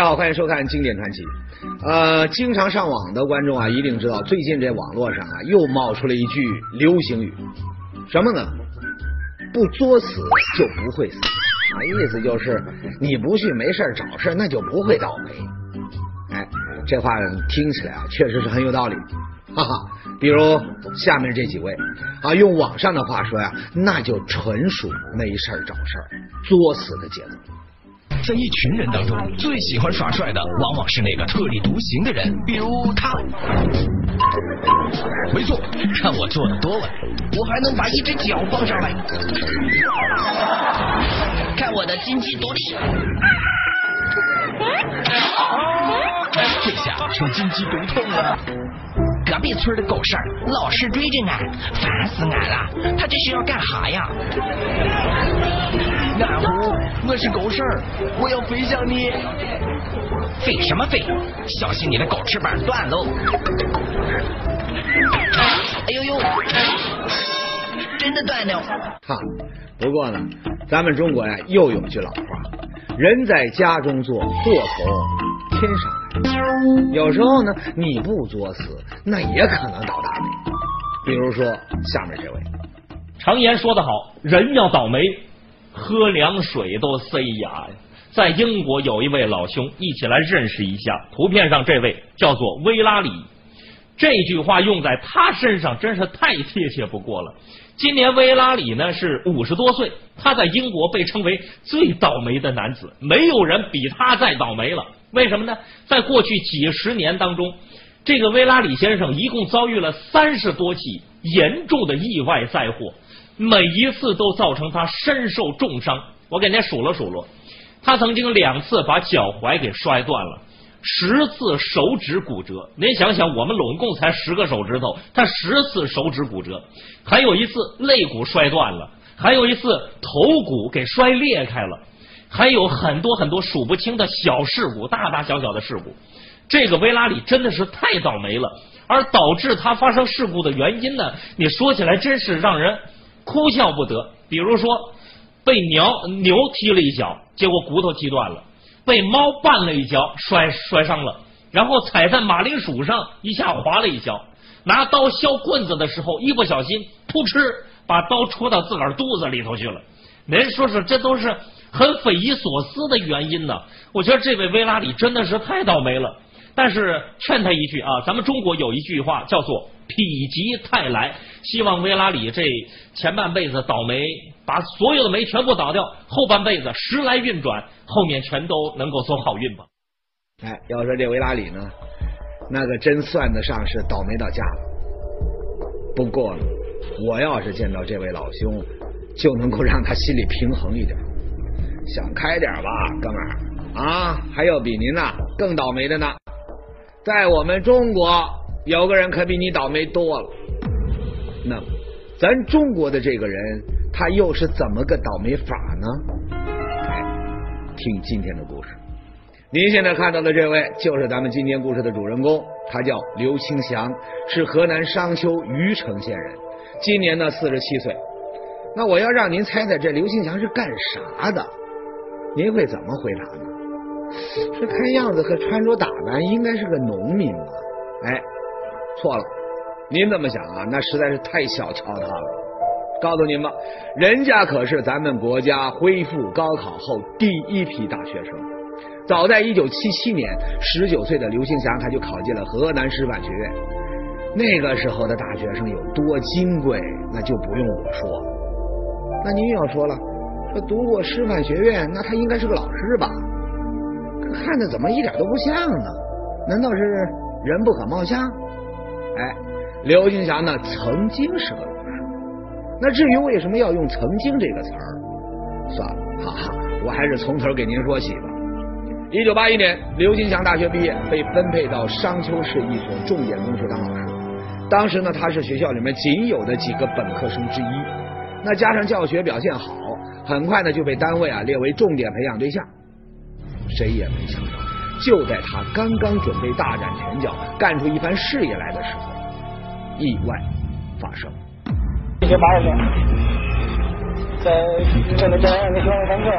大家好，欢迎收看《经典传奇》。呃，经常上网的观众啊，一定知道最近这网络上啊，又冒出了一句流行语，什么呢？不作死就不会死。啊，意思就是你不去没事找事那就不会倒霉。哎，这话听起来啊，确实是很有道理。哈哈，比如下面这几位啊，用网上的话说呀，那就纯属没事找事作死的节奏。在一群人当中，最喜欢耍帅的往往是那个特立独行的人，比如他。没错，看我做的多稳，我还能把一只脚放上来。看我的金鸡独立，这下成金鸡独痛了。隔壁村的狗剩老是追着俺，烦死俺了。他这是要干哈呀？俺胡，我是狗剩我要飞向你。飞什么飞？小心你的狗翅膀断喽！哎呦呦，真的断了。哈，不过呢，咱们中国呀又有句老话，人在家中坐，祸从天上来。有时候呢，你不作死，那也可能倒大霉。比如说下面这位，常言说得好，人要倒霉，喝凉水都塞牙呀。在英国有一位老兄，一起来认识一下。图片上这位叫做威拉里，这句话用在他身上真是太贴切不过了。今年威拉里呢是五十多岁，他在英国被称为最倒霉的男子，没有人比他再倒霉了。为什么呢？在过去几十年当中，这个威拉里先生一共遭遇了三十多起严重的意外灾祸，每一次都造成他身受重伤。我给您数了数落，他曾经两次把脚踝给摔断了，十次手指骨折。您想想，我们拢共才十个手指头，他十次手指骨折，还有一次肋骨摔断了，还有一次头骨给摔裂开了。还有很多很多数不清的小事故，大大小小的事故。这个维拉里真的是太倒霉了，而导致他发生事故的原因呢？你说起来真是让人哭笑不得。比如说，被牛牛踢了一脚，结果骨头踢断了；被猫绊了一跤，摔摔伤了；然后踩在马铃薯上，一下滑了一跤；拿刀削棍子的时候，一不小心，噗嗤，把刀戳到自个儿肚子里头去了。您说说，这都是。很匪夷所思的原因呢？我觉得这位维拉里真的是太倒霉了。但是劝他一句啊，咱们中国有一句话叫做“否极泰来”，希望维拉里这前半辈子倒霉，把所有的霉全部倒掉，后半辈子时来运转，后面全都能够走好运吧。哎，要说这维拉里呢，那个真算得上是倒霉到家了。不过，我要是见到这位老兄，就能够让他心里平衡一点。想开点吧，哥们儿啊！还有比您呐更倒霉的呢，在我们中国有个人可比你倒霉多了。那么，咱中国的这个人他又是怎么个倒霉法呢？听今天的故事。您现在看到的这位就是咱们今天故事的主人公，他叫刘清祥，是河南商丘虞城县人，今年呢四十七岁。那我要让您猜猜，这刘清祥是干啥的？您会怎么回答呢？这看样子和穿着打扮应该是个农民吧？哎，错了，您这么想啊，那实在是太小瞧他了。告诉您吧，人家可是咱们国家恢复高考后第一批大学生。早在一九七七年，十九岁的刘兴祥他就考进了河南师范学院。那个时候的大学生有多金贵，那就不用我说。那您要说了。这读过师范学院，那他应该是个老师吧？看着怎么一点都不像呢？难道是人不可貌相？哎，刘金祥呢曾经是个老师。那至于为什么要用“曾经”这个词儿，算了，哈哈，我还是从头给您说起吧。一九八一年，刘金祥大学毕业，被分配到商丘市一所重点中学当老师。当时呢，他是学校里面仅有的几个本科生之一。那加上教学表现好。很快呢就被单位啊列为重点培养对象，谁也没想到，就在他刚刚准备大展拳脚、干出一番事业来的时候，意外发生。一九八二年，在这个教院的学校上课，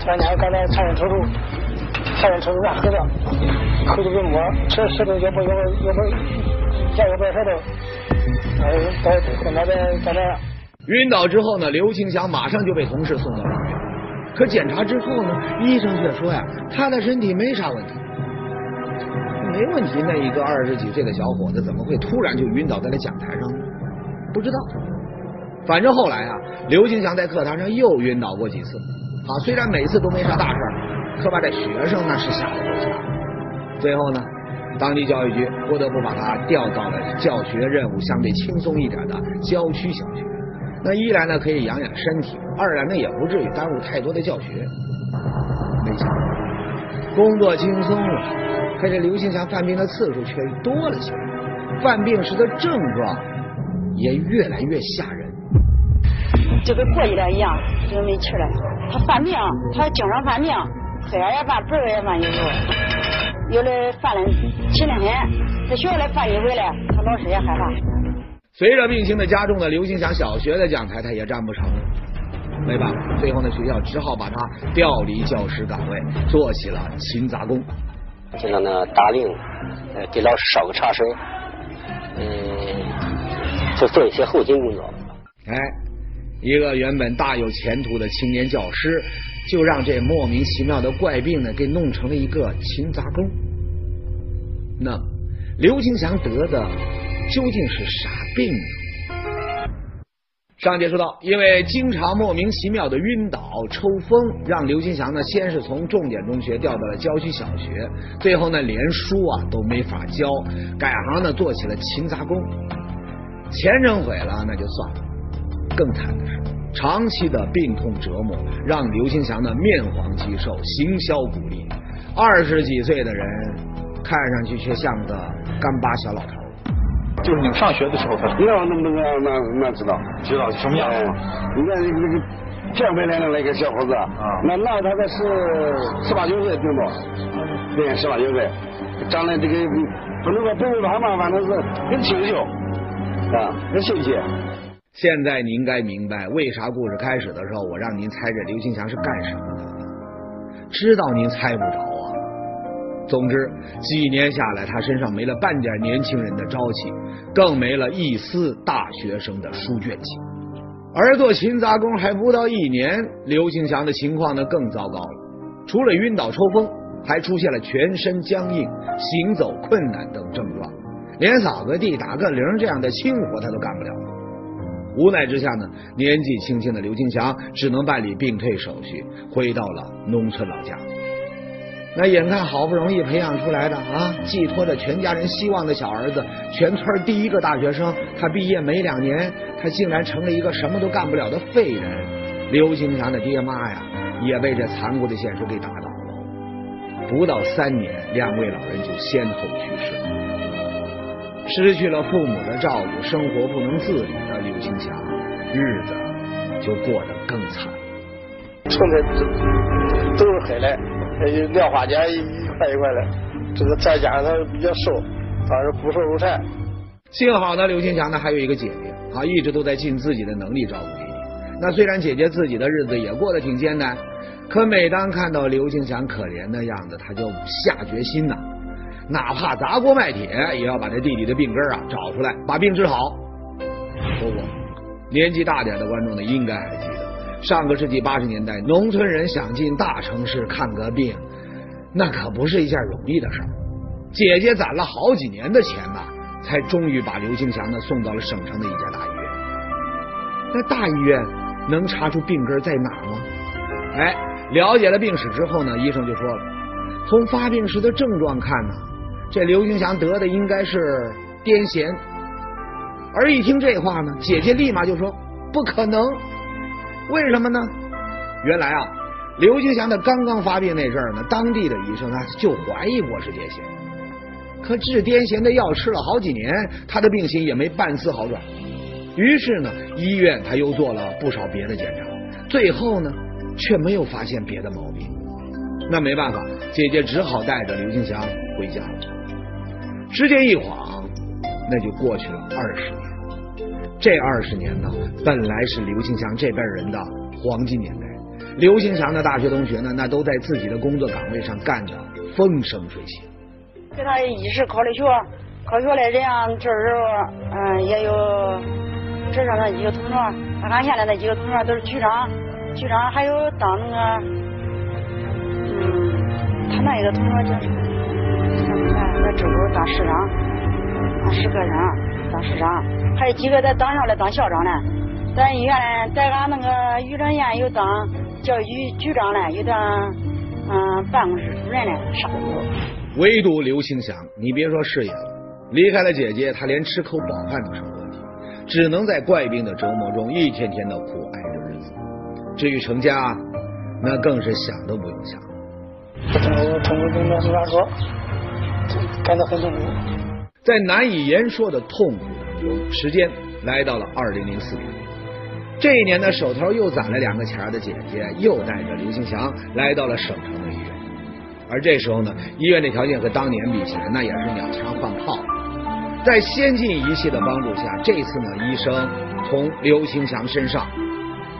突然间刚才差点抽搐，太阳车子黑了，口都不摸，吃石头也不也不也不，见也不舌头，哎，到后来再再来。晕倒之后呢，刘庆祥马上就被同事送到了。可检查之后呢，医生却说呀，他的身体没啥问题，没问题。那一个二十几岁的小伙子怎么会突然就晕倒在了讲台上呢？不知道。反正后来啊，刘金祥在课堂上又晕倒过几次。啊，虽然每次都没啥大事，可把这学生那是吓得够呛。最后呢，当地教育局不得不把他调到了教学任务相对轻松一点的郊区小学。那一来呢可以养养身体，二来呢也不至于耽误太多的教学。没想到工作轻松了，可这刘庆祥犯病的次数却多了些，犯病时的症状也越来越吓人。就跟过去了一样，就没气了。他犯病，他经常犯病，黑眼也犯，白眼也犯，有时候有的犯了几两天，在学校里犯一回来，他老师也害怕。随着病情的加重呢，刘兴祥小学的讲台他也站不成了，没办法，最后呢学校只好把他调离教师岗位，做起了勤杂工。经常呢打铃，呃给老师烧个茶水，嗯，就做一些后勤工作。哎，一个原本大有前途的青年教师，就让这莫名其妙的怪病呢给弄成了一个勤杂工。那刘金祥得的。究竟是啥病呢？上节说到，因为经常莫名其妙的晕倒、抽风，让刘金祥呢先是从重点中学调到了郊区小学，最后呢连书啊都没法教，改行呢做起了勤杂工。钱挣毁了那就算了，更惨的是长期的病痛折磨，让刘金祥呢面黄肌瘦、形销骨立，二十几岁的人看上去却像个干巴小老头。就是你们上学的时候，他那那那那那知道知道什么样子吗？你看那个那个建回来的那个小伙子啊，那那他才是十八九岁，对不？对，十八九岁，长得这个不能说白白胖胖，反正是很清秀啊，很秀气。现在您该明白为啥故事开始的时候我让您猜这刘金祥是干什么的了？知道您猜不着。总之，几年下来，他身上没了半点年轻人的朝气，更没了一丝大学生的书卷气。而做勤杂工还不到一年，刘庆祥的情况呢更糟糕了。除了晕倒抽风，还出现了全身僵硬、行走困难等症状，连扫个地、打个铃这样的轻活他都干不了。无奈之下呢，年纪轻轻的刘庆祥只能办理病退手续，回到了农村老家。那眼看好不容易培养出来的啊，寄托着全家人希望的小儿子，全村第一个大学生，他毕业没两年，他竟然成了一个什么都干不了的废人。刘金祥的爹妈呀，也被这残酷的现实给打倒了。不到三年，两位老人就先后去世，失去了父母的照顾，生活不能自理的刘金祥，日子就过得更惨。从这都是海来。莲花间一块一块的，这个再加上他比较瘦，反正骨瘦如柴。幸好呢，刘庆祥呢还有一个姐姐啊，一直都在尽自己的能力照顾弟弟。那虽然姐姐自己的日子也过得挺艰难，可每当看到刘庆祥可怜的样子，他就下决心呐，哪怕砸锅卖铁，也要把这弟弟的病根啊找出来，把病治好。不过，年纪大点的观众呢，应该还。上个世纪八十年代，农村人想进大城市看个病，那可不是一件容易的事儿。姐姐攒了好几年的钱呐，才终于把刘金祥呢送到了省城的一家大医院。那大医院能查出病根在哪吗？哎，了解了病史之后呢，医生就说了，从发病时的症状看呢，这刘金祥得的应该是癫痫。而一听这话呢，姐姐立马就说不可能。为什么呢？原来啊，刘金祥的刚刚发病那阵儿呢，当地的医生啊就怀疑过是癫痫，可治癫痫的药吃了好几年，他的病情也没半丝好转。于是呢，医院他又做了不少别的检查，最后呢，却没有发现别的毛病。那没办法，姐姐只好带着刘金祥回家了。时间一晃，那就过去了二十年。这二十年呢，本来是刘庆祥这辈人的黄金年代，刘兴强的大学同学呢，那都在自己的工作岗位上干得风生水起。给他一时考的学，考学的人啊，这时候嗯也有这上那几个同学，俺现的那几个同学都是局长，局长还有当那个嗯，他那一个同学叫什么？在在州当市长，当市科长，当市长，还有几个在当上来当校长呢。咱医院在俺那个于正县有当教育局长呢，有当嗯办公室主任呢，啥都有。唯独刘兴祥，你别说事业了，离开了姐姐，他连吃口饱饭都成问题，只能在怪病的折磨中一天天的苦挨着日子。至于成家，那更是想都不用想。我通过跟老师说，感到很痛苦。在难以言说的痛苦当中，时间来到了二零零四年。这一年呢，手头又攒了两个钱的姐姐，又带着刘兴祥来到了省城的医院。而这时候呢，医院的条件和当年比起来，那也是鸟枪换炮。在先进仪器的帮助下，这次呢，医生从刘兴祥身上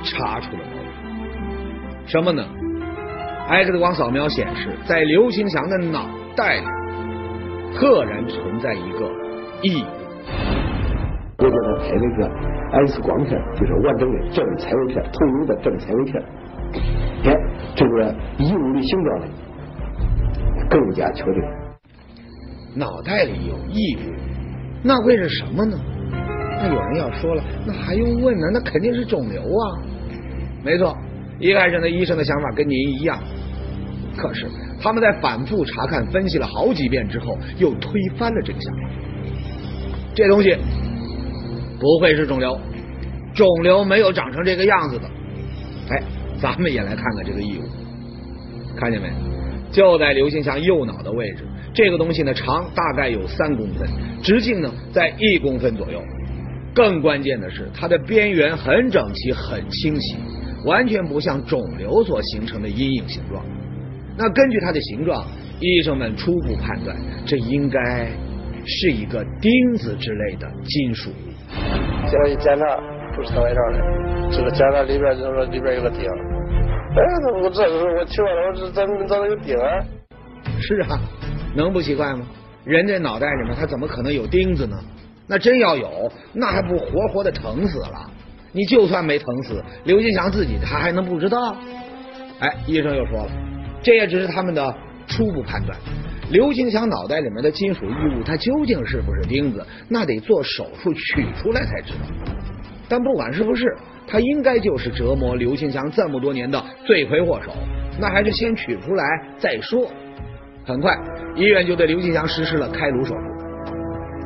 查出了毛病。什么呢？X 光扫描显示，在刘兴祥的脑袋里，赫然存在一个异物。我给他拍那个 X 光片，就是完整的正彩位片，透明的正彩位片。哎，这个异物的形状呢，更加确定。脑袋里有异物，那会是什么呢？那有人要说了，那还用问呢？那肯定是肿瘤啊！没错，一开始呢，医生的想法跟您一样。可是他们在反复查看、分析了好几遍之后，又推翻了这个想法。这东西。不会是肿瘤，肿瘤没有长成这个样子的。哎，咱们也来看看这个异物，看见没？就在刘兴祥右脑的位置，这个东西呢，长大概有三公分，直径呢在一公分左右。更关键的是，它的边缘很整齐、很清晰，完全不像肿瘤所形成的阴影形状。那根据它的形状，医生们初步判断，这应该是一个钉子之类的金属物。结果一检查，不是在外这的，这个检查里边就说里边有个钉。哎，我这时候我奇怪了，我这怎么怎么有钉啊？是啊，能不奇怪吗？人这脑袋里面，他怎么可能有钉子呢？那真要有，那还不活活的疼死了？你就算没疼死，刘金祥自己他还能不知道？哎，医生又说了，这也只是他们的初步判断。刘金祥脑袋里面的金属异物，它究竟是不是钉子？那得做手术取出来才知道。但不管是不是，它应该就是折磨刘金祥这么多年的罪魁祸首。那还是先取出来再说。很快，医院就对刘金祥实施了开颅手术。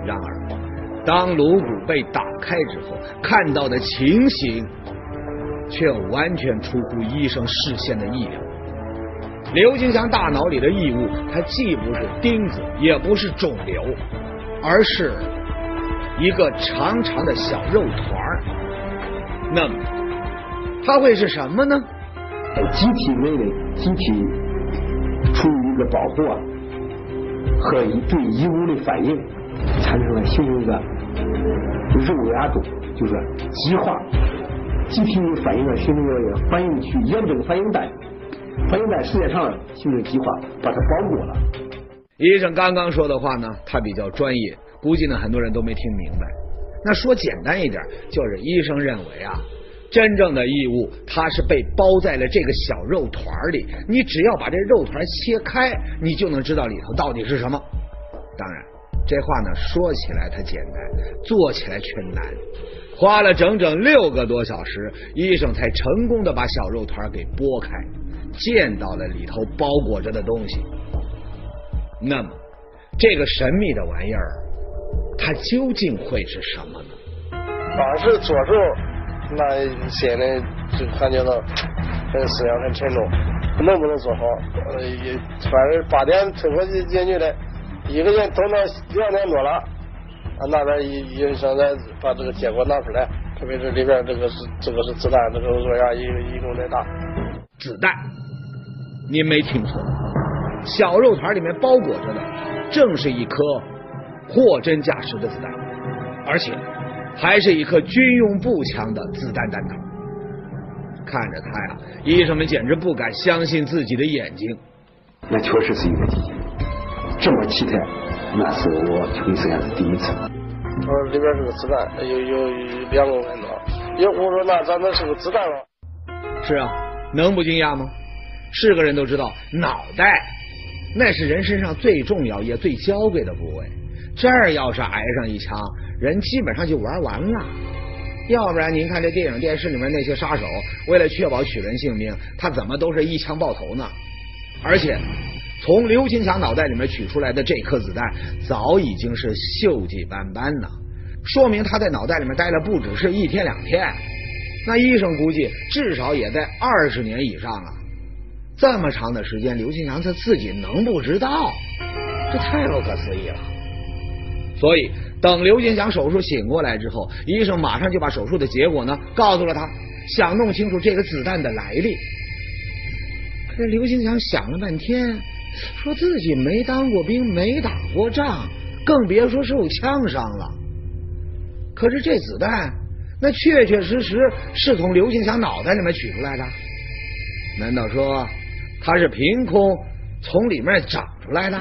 然而，当颅骨被打开之后，看到的情形却完全出乎医生视线的意料。刘金祥大脑里的异物，它既不是钉子，也不是肿瘤，而是一个长长的小肉团儿。那么，它会是什么呢？在机体内的机体出于一个保护啊，和对异物的反应，产生了形成一个肉芽肿，就是激化。机体的反应呢，形成一个反应区，炎症反应带。反应在时间长了形成激化，把它包裹了。医生刚刚说的话呢，他比较专业，估计呢很多人都没听明白。那说简单一点，就是医生认为啊，真正的异物它是被包在了这个小肉团里，你只要把这肉团切开，你就能知道里头到底是什么。当然，这话呢说起来它简单，做起来却难。花了整整六个多小时，医生才成功的把小肉团给剥开。见到了里头包裹着的东西，那么这个神秘的玩意儿，它究竟会是什么呢？当时做时候，那心里就感觉到很思想很沉重，能不能做好？呃，也反正八点推过去进去的，一个人等到两点多了，啊，那边医医生再把这个结果拿出来，特别是里边这个是这个是子弹，这个肉芽一一共得大。子弹，您没听错，小肉团里面包裹着的正是一颗货真价实的子弹，而且还是一颗军用步枪的子弹弹头。看着他呀，医生们简直不敢相信自己的眼睛。那确实是一个奇迹，这么奇特，那是我从事也是第一次。说里边是个子弹，有有两公分多。也我说那咱能是个子弹了。是啊，能不惊讶吗？是个人都知道，脑袋那是人身上最重要也最娇贵的部位，这儿要是挨上一枪，人基本上就玩完了。要不然您看这电影电视里面那些杀手，为了确保取人性命，他怎么都是一枪爆头呢？而且从刘金强脑袋里面取出来的这颗子弹，早已经是锈迹斑斑呢，说明他在脑袋里面待了不只是一天两天，那医生估计至少也在二十年以上啊。这么长的时间，刘金强他自己能不知道？这太不可思议了。所以，等刘金强手术醒过来之后，医生马上就把手术的结果呢告诉了他，想弄清楚这个子弹的来历。可是刘金强想了半天，说自己没当过兵，没打过仗，更别说受枪伤了。可是这子弹，那确确实实是从刘金强脑袋里面取出来的。难道说他是凭空从里面长出来的？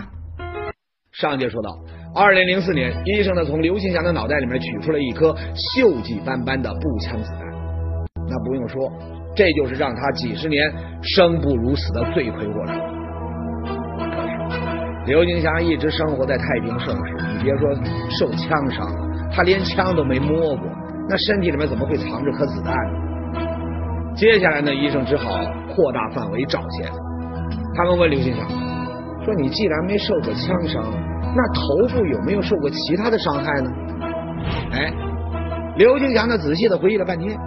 上节说到，二零零四年，医生呢从刘金祥的脑袋里面取出了一颗锈迹斑斑的步枪子弹。那不用说，这就是让他几十年生不如死的罪魁祸首。刘金祥一直生活在太平盛世，你别说受枪伤了，他连枪都没摸过，那身体里面怎么会藏着颗子弹呢？接下来呢，医生只好扩大范围找线索。他们问刘金祥说：“你既然没受过枪伤，那头部有没有受过其他的伤害呢？”哎，刘金祥呢仔细的回忆了半天，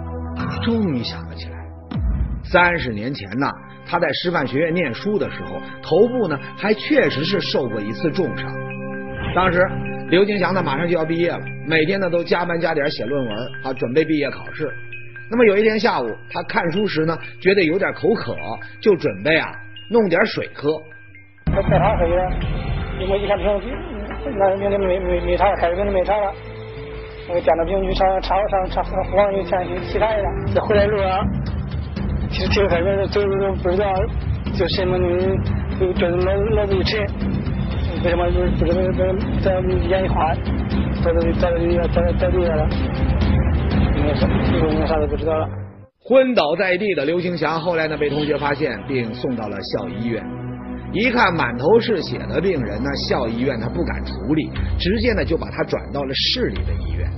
终于想了起来。三十年前呢，他在师范学院念书的时候，头部呢还确实是受过一次重伤。当时刘金祥呢马上就要毕业了，每天呢都加班加点写论文啊，准备毕业考试。那么有一天下午，他看书时呢，觉得有点口渴，就准备啊弄点水喝。我带他回去，因为一看瓶，那瓶子没没没查，开瓶没查了。我掂着瓶去查查上查后方又前去其他的。这回来路上，其实挺开门走路不知道就什么，就觉得脑脑子一沉，为什么就是在在眼一花，早就早就早早就了。应该啥都不知道了。昏倒在地的刘兴祥后来呢被同学发现，并送到了校医院。一看满头是血的病人呢，校医院他不敢处理，直接呢就把他转到了市里的医院。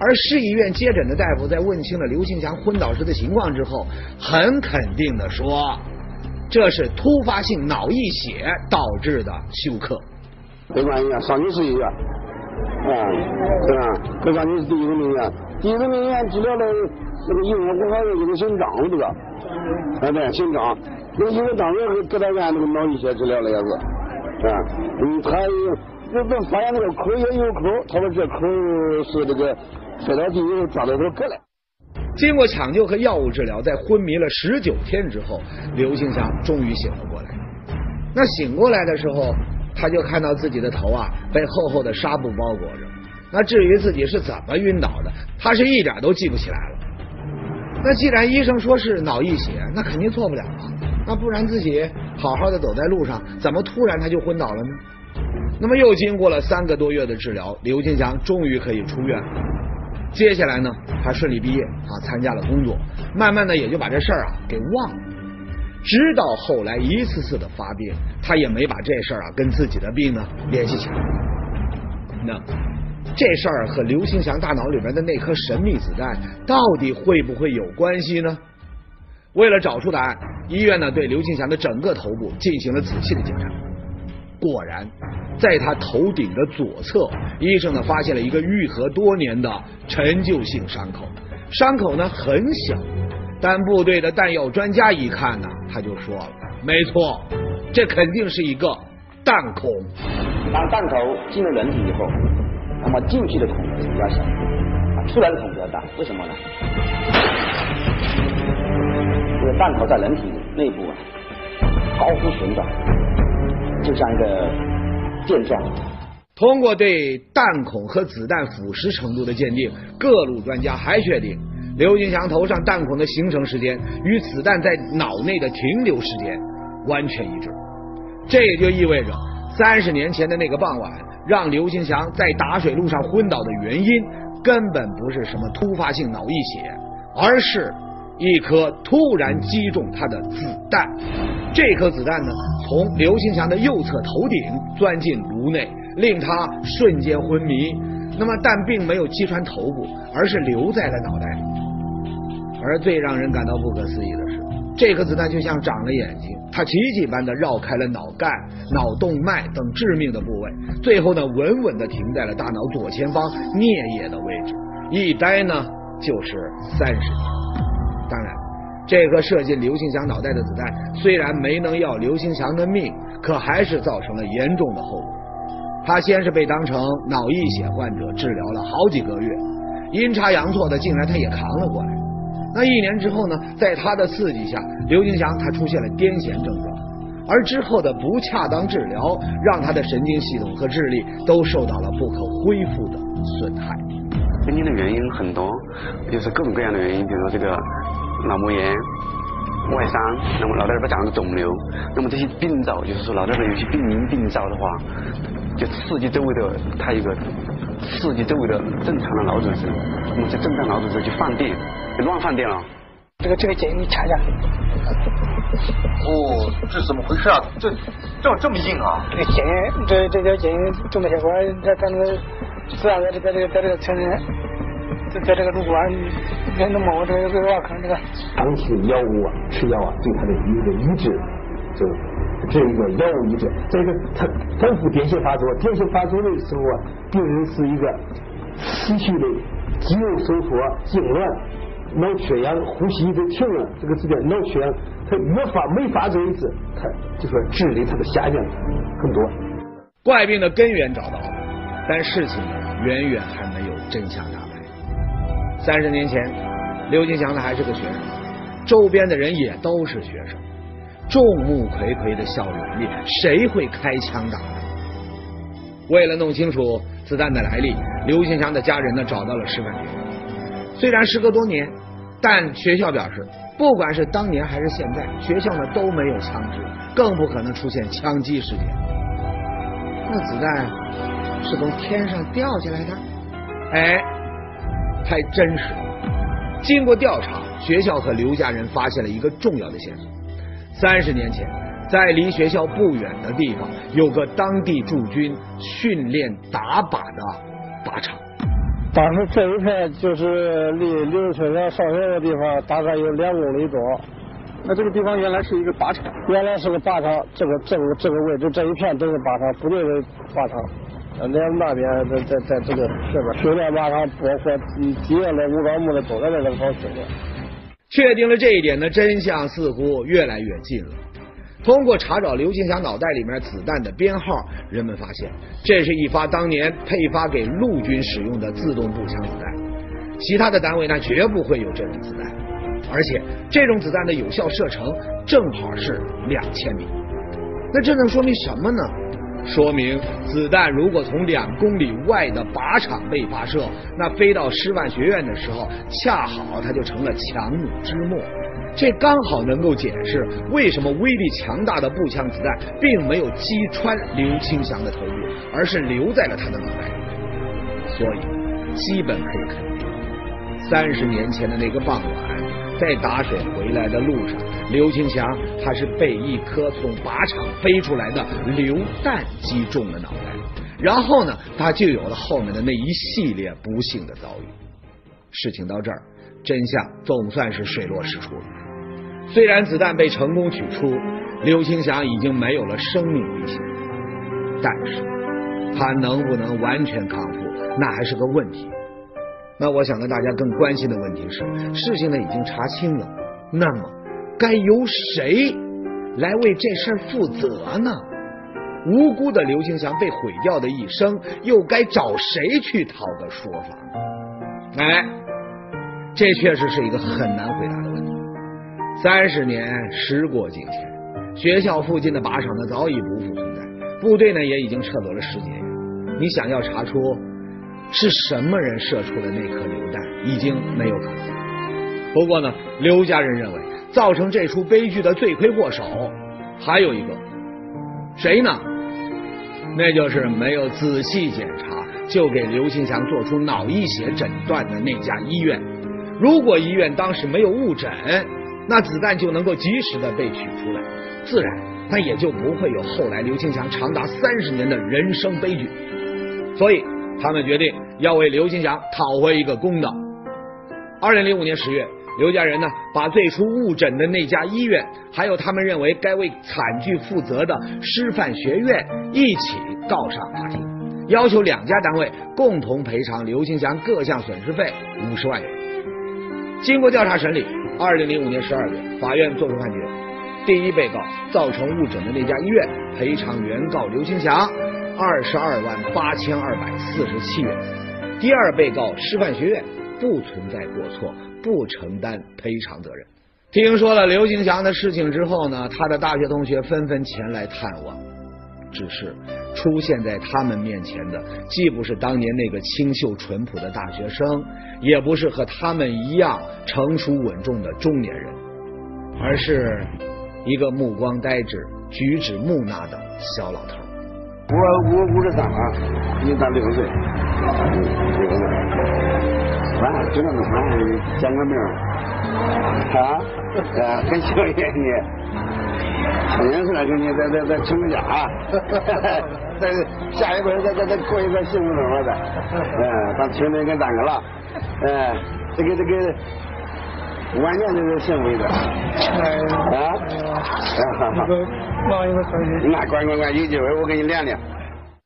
而市医院接诊的大夫在问清了刘兴祥昏倒时的情况之后，很肯定的说，这是突发性脑溢血导致的休克。北关医院、上京市医院，啊，是吧？北关你是第一个名院，第一个名院治疗的那个医院不好的就是姓张的这个，啊对，姓张，那因为当时搁他院那个脑溢血治疗了也是，啊，嗯，他那咱发现那个口也有口，他说这口是这个摔到地以后抓到头割了。经过抢救和药物治疗，在昏迷了十九天之后，刘兴祥终于醒了过来。那醒过来的时候，他就看到自己的头啊被厚厚的纱布包裹着。那至于自己是怎么晕倒的，他是一点都记不起来了。那既然医生说是脑溢血，那肯定错不了啊。那不然自己好好的走在路上，怎么突然他就昏倒了呢？那么又经过了三个多月的治疗，刘金祥终于可以出院了。接下来呢，他顺利毕业啊，参加了工作，慢慢的也就把这事儿啊给忘了。直到后来一次次的发病，他也没把这事儿啊跟自己的病呢联系起来。那这事儿和刘兴祥大脑里边的那颗神秘子弹到底会不会有关系呢？为了找出答案，医院呢对刘庆祥的整个头部进行了仔细的检查。果然，在他头顶的左侧，医生呢发现了一个愈合多年的陈旧性伤口，伤口呢很小，但部队的弹药专家一看呢，他就说了，没错，这肯定是一个弹孔。当弹头进入人体以后，那么进去的孔是比较小，啊，出来的孔比较大，为什么呢？这个弹头在人体内部啊，高速旋转，就像一个电钻。通过对弹孔和子弹腐蚀程度的鉴定，各路专家还确定刘金祥头上弹孔的形成时间与子弹在脑内的停留时间完全一致，这也就意味着三十年前的那个傍晚，让刘金祥在打水路上昏倒的原因，根本不是什么突发性脑溢血，而是一颗突然击中他的子弹。这颗子弹呢，从刘金祥的右侧头顶钻进颅内，令他瞬间昏迷。那么，但并没有击穿头部，而是留在了脑袋里。而最让人感到不可思议的是，这颗子弹就像长了眼睛，它奇迹般的绕开了脑干、脑动脉等致命的部位，最后呢，稳稳的停在了大脑左前方颞叶的位置。一待呢，就是三十年。当然，这颗射进刘兴祥脑袋的子弹虽然没能要刘兴祥的命，可还是造成了严重的后果。他先是被当成脑溢血患者治疗了好几个月，阴差阳错的，竟然他也扛了过来。那一年之后呢，在他的刺激下，刘金祥他出现了癫痫症状，而之后的不恰当治疗，让他的神经系统和智力都受到了不可恢复的损害。根因的原因很多，就是各种各样的原因，比如说这个脑膜炎、外伤，那么脑袋里边长了个肿瘤，那么这些病灶，就是说脑袋里边有些病因病灶的话，就刺激周围的他一个刺激周围的正常的脑组织，我们这正常脑组织就放电。乱放电了，这个这个碱你查查。哦，这怎么回事啊？这这这么硬啊？这个碱，这这条碱这么些管，在咱们自然在这个在这个在这个层面，在在这个入管，你能摸这个这个挖坑这个。长期的药物啊，吃药啊，对他的一个抑制，就这一个药物抑制。再一个，他反复癫痫发作，癫痫发作的时候啊，病人是一个持续的肌肉收缩、痉挛。脑缺氧，呼吸都停了，这个时间脑缺氧，他越发没发作一次，他就说智力他的下降更多。怪病的根源找到了，但事情远远还没有真相大白。三十年前，刘金祥他还是个学生，周边的人也都是学生，众目睽睽的校园里，谁会开枪打他？为了弄清楚子弹的来历，刘金祥的家人呢找到了师范局。虽然时隔多年。但学校表示，不管是当年还是现在，学校呢都没有枪支，更不可能出现枪击事件。那子弹是从天上掉下来的？哎，还真是。经过调查，学校和刘家人发现了一个重要的线索：三十年前，在离学校不远的地方，有个当地驻军训练打靶的靶场。当时这一片就是离刘学祥上学的地方大概有两公里多。那这个地方原来是一个靶场，原来是个靶场，这个这个这个位置这一片都是靶场，部队的靶场。连那边在在在这个这边训练靶场，包括敌人的武装部队都在这个地方训练。确定了这一点的真相似乎越来越近了。通过查找刘金祥脑袋里面子弹的编号，人们发现这是一发当年配发给陆军使用的自动步枪子弹，其他的单位呢绝不会有这种子弹，而且这种子弹的有效射程正好是两千米。那这能说明什么呢？说明子弹如果从两公里外的靶场被发射，那飞到师范学院的时候，恰好它就成了强弩之末。这刚好能够解释为什么威力强大的步枪子弹并没有击穿刘清祥的头部，而是留在了他的脑袋。所以，基本可以肯定，三十年前的那个傍晚，在打水回来的路上，刘清祥他是被一颗从靶场飞出来的榴弹击中了脑袋，然后呢，他就有了后面的那一系列不幸的遭遇。事情到这儿，真相总算是水落石出了。虽然子弹被成功取出，刘清祥已经没有了生命危险，但是他能不能完全康复，那还是个问题。那我想跟大家更关心的问题是，事情呢已经查清了，那么该由谁来为这事负责呢？无辜的刘清祥被毁掉的一生，又该找谁去讨个说法？哎，这确实是一个很难回答的问题。三十年时过境迁，学校附近的靶场呢早已不复存在，部队呢也已经撤走了十几年。你想要查出是什么人射出的那颗榴弹，已经没有可能。不过呢，刘家人认为，造成这出悲剧的罪魁祸首还有一个，谁呢？那就是没有仔细检查就给刘兴祥做出脑溢血诊断的那家医院。如果医院当时没有误诊，那子弹就能够及时的被取出来，自然那也就不会有后来刘兴祥长达三十年的人生悲剧。所以他们决定要为刘兴祥讨回一个公道。二零零五年十月。刘家人呢，把最初误诊的那家医院，还有他们认为该为惨剧负责的师范学院一起告上法庭，要求两家单位共同赔偿刘兴祥各项损失费五十万元。经过调查审理，二零零五年十二月，法院作出判决：第一被告造成误诊的那家医院赔偿原告刘兴祥二十二万八千二百四十七元；第二被告师范学院不存在过错。不承担赔偿责任。听说了刘兴祥的事情之后呢，他的大学同学纷纷前来探望。只是出现在他们面前的，既不是当年那个清秀淳朴的大学生，也不是和他们一样成熟稳重的中年人，而是一个目光呆滞、举止木讷的小老头。我我五十三了，你大六十岁，六十岁。完，就那么完，见个面啊，呃，很幸运你，今年是来给你再再再请个假，再下一回再再再过一个幸福生活再，嗯，咱亲人跟大哥了，哎，这个这个晚年就是幸福一点，啊，那个忙一个事情，那管管管，有机会我给你连连。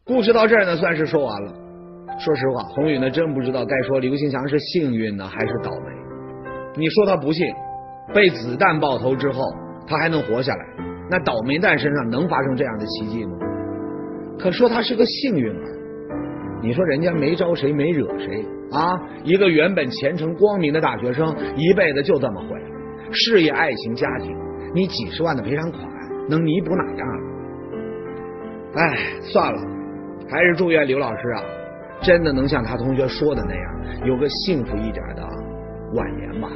故事到这儿呢，算是说完了。说实话，宏宇呢真不知道该说刘兴祥是幸运呢还是倒霉。你说他不幸，被子弹爆头之后他还能活下来，那倒霉蛋身上能发生这样的奇迹吗？可说他是个幸运儿，你说人家没招谁没惹谁啊？一个原本前程光明的大学生，一辈子就这么毁了，事业、爱情、家庭，你几十万的赔偿款能弥补哪样？哎，算了，还是祝愿刘老师啊。真的能像他同学说的那样，有个幸福一点的晚年吧？